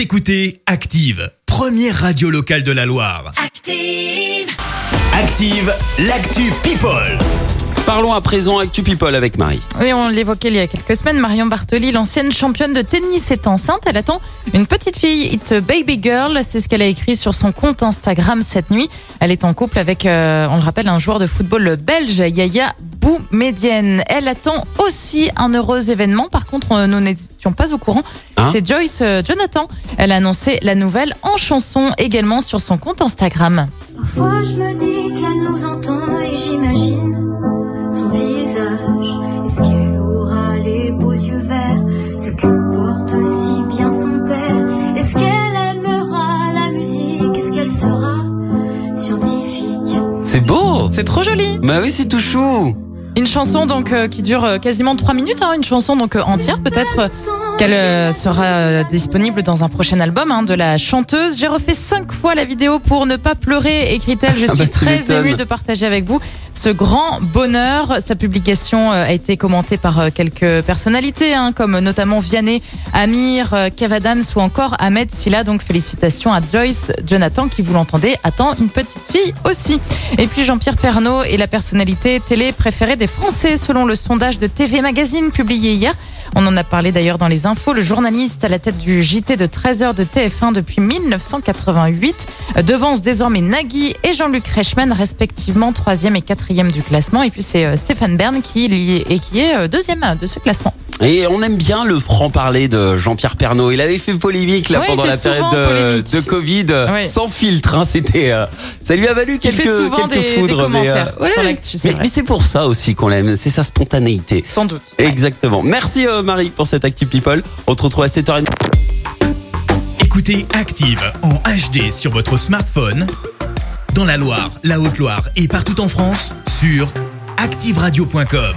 Vous écoutez Active, première radio locale de la Loire. Active. Active, l'actu People. Parlons à présent Actu People avec Marie. Oui, on l'évoquait il y a quelques semaines. Marion Bartoli, l'ancienne championne de tennis, est enceinte. Elle attend une petite fille. It's a baby girl. C'est ce qu'elle a écrit sur son compte Instagram cette nuit. Elle est en couple avec, euh, on le rappelle, un joueur de football belge, Yaya Boumedienne. Elle attend aussi un heureux événement. Par contre, euh, nous n'étions pas au courant. Hein C'est Joyce euh, Jonathan. Elle a annoncé la nouvelle en chanson également sur son compte Instagram. Parfois je me dis qu'elle nous entend et j'imagine son visage. Est-ce qu'elle aura les beaux yeux verts, ce que porte si bien son père? Est-ce qu'elle aimera la musique? Est-ce qu'elle sera scientifique? C'est beau C'est trop joli. Bah oui, c'est tout chou Une chanson donc euh, qui dure euh, quasiment 3 minutes, hein, une chanson donc euh, entière peut-être qu'elle euh, sera disponible dans un prochain album hein, de la chanteuse. J'ai refait cinq fois la vidéo pour ne pas pleurer, écrit-elle. Je Ah suis bah, très émue de partager avec vous ce grand bonheur. Sa publication euh, a été commentée par euh, quelques personnalités, hein, comme notamment Vianney, Amir, euh, Kev Adams ou encore Ahmed Silla. Donc félicitations à Joyce Jonathan qui, vous l'entendez, attend une petite fille aussi. Et puis Jean-Pierre Pernaud est la personnalité télé préférée des Français selon le sondage de TV Magazine publié hier. On en a parlé d'ailleurs dans les infos. Le journaliste à la tête du JT de 13h de TF1 depuis 1988 euh, devance désormais Nagui et Jean-Luc Reichmann, respectivement 3e et 4e du classement. Et puis c'est euh, Stéphane Bern qui, qui est euh, deuxième de ce classement. Et on aime bien le franc-parler de Jean-Pierre Pernaud. Il avait fait polémique là pendant fait la période de, Covid, Ouais. sans filtre. Hein, C'était, euh, ça lui a valu Il quelques, quelques des, des foudres. mais, euh, ouais. mais, c'est pour ça aussi qu'on l'aime. C'est sa spontanéité. Sans doute. Exactement. Merci euh, Marie pour cette Active People. On te retrouve à 7h30. Écoutez Active en HD sur votre smartphone, dans la Loire, la Haute-Loire et partout en France, sur activeradio.com.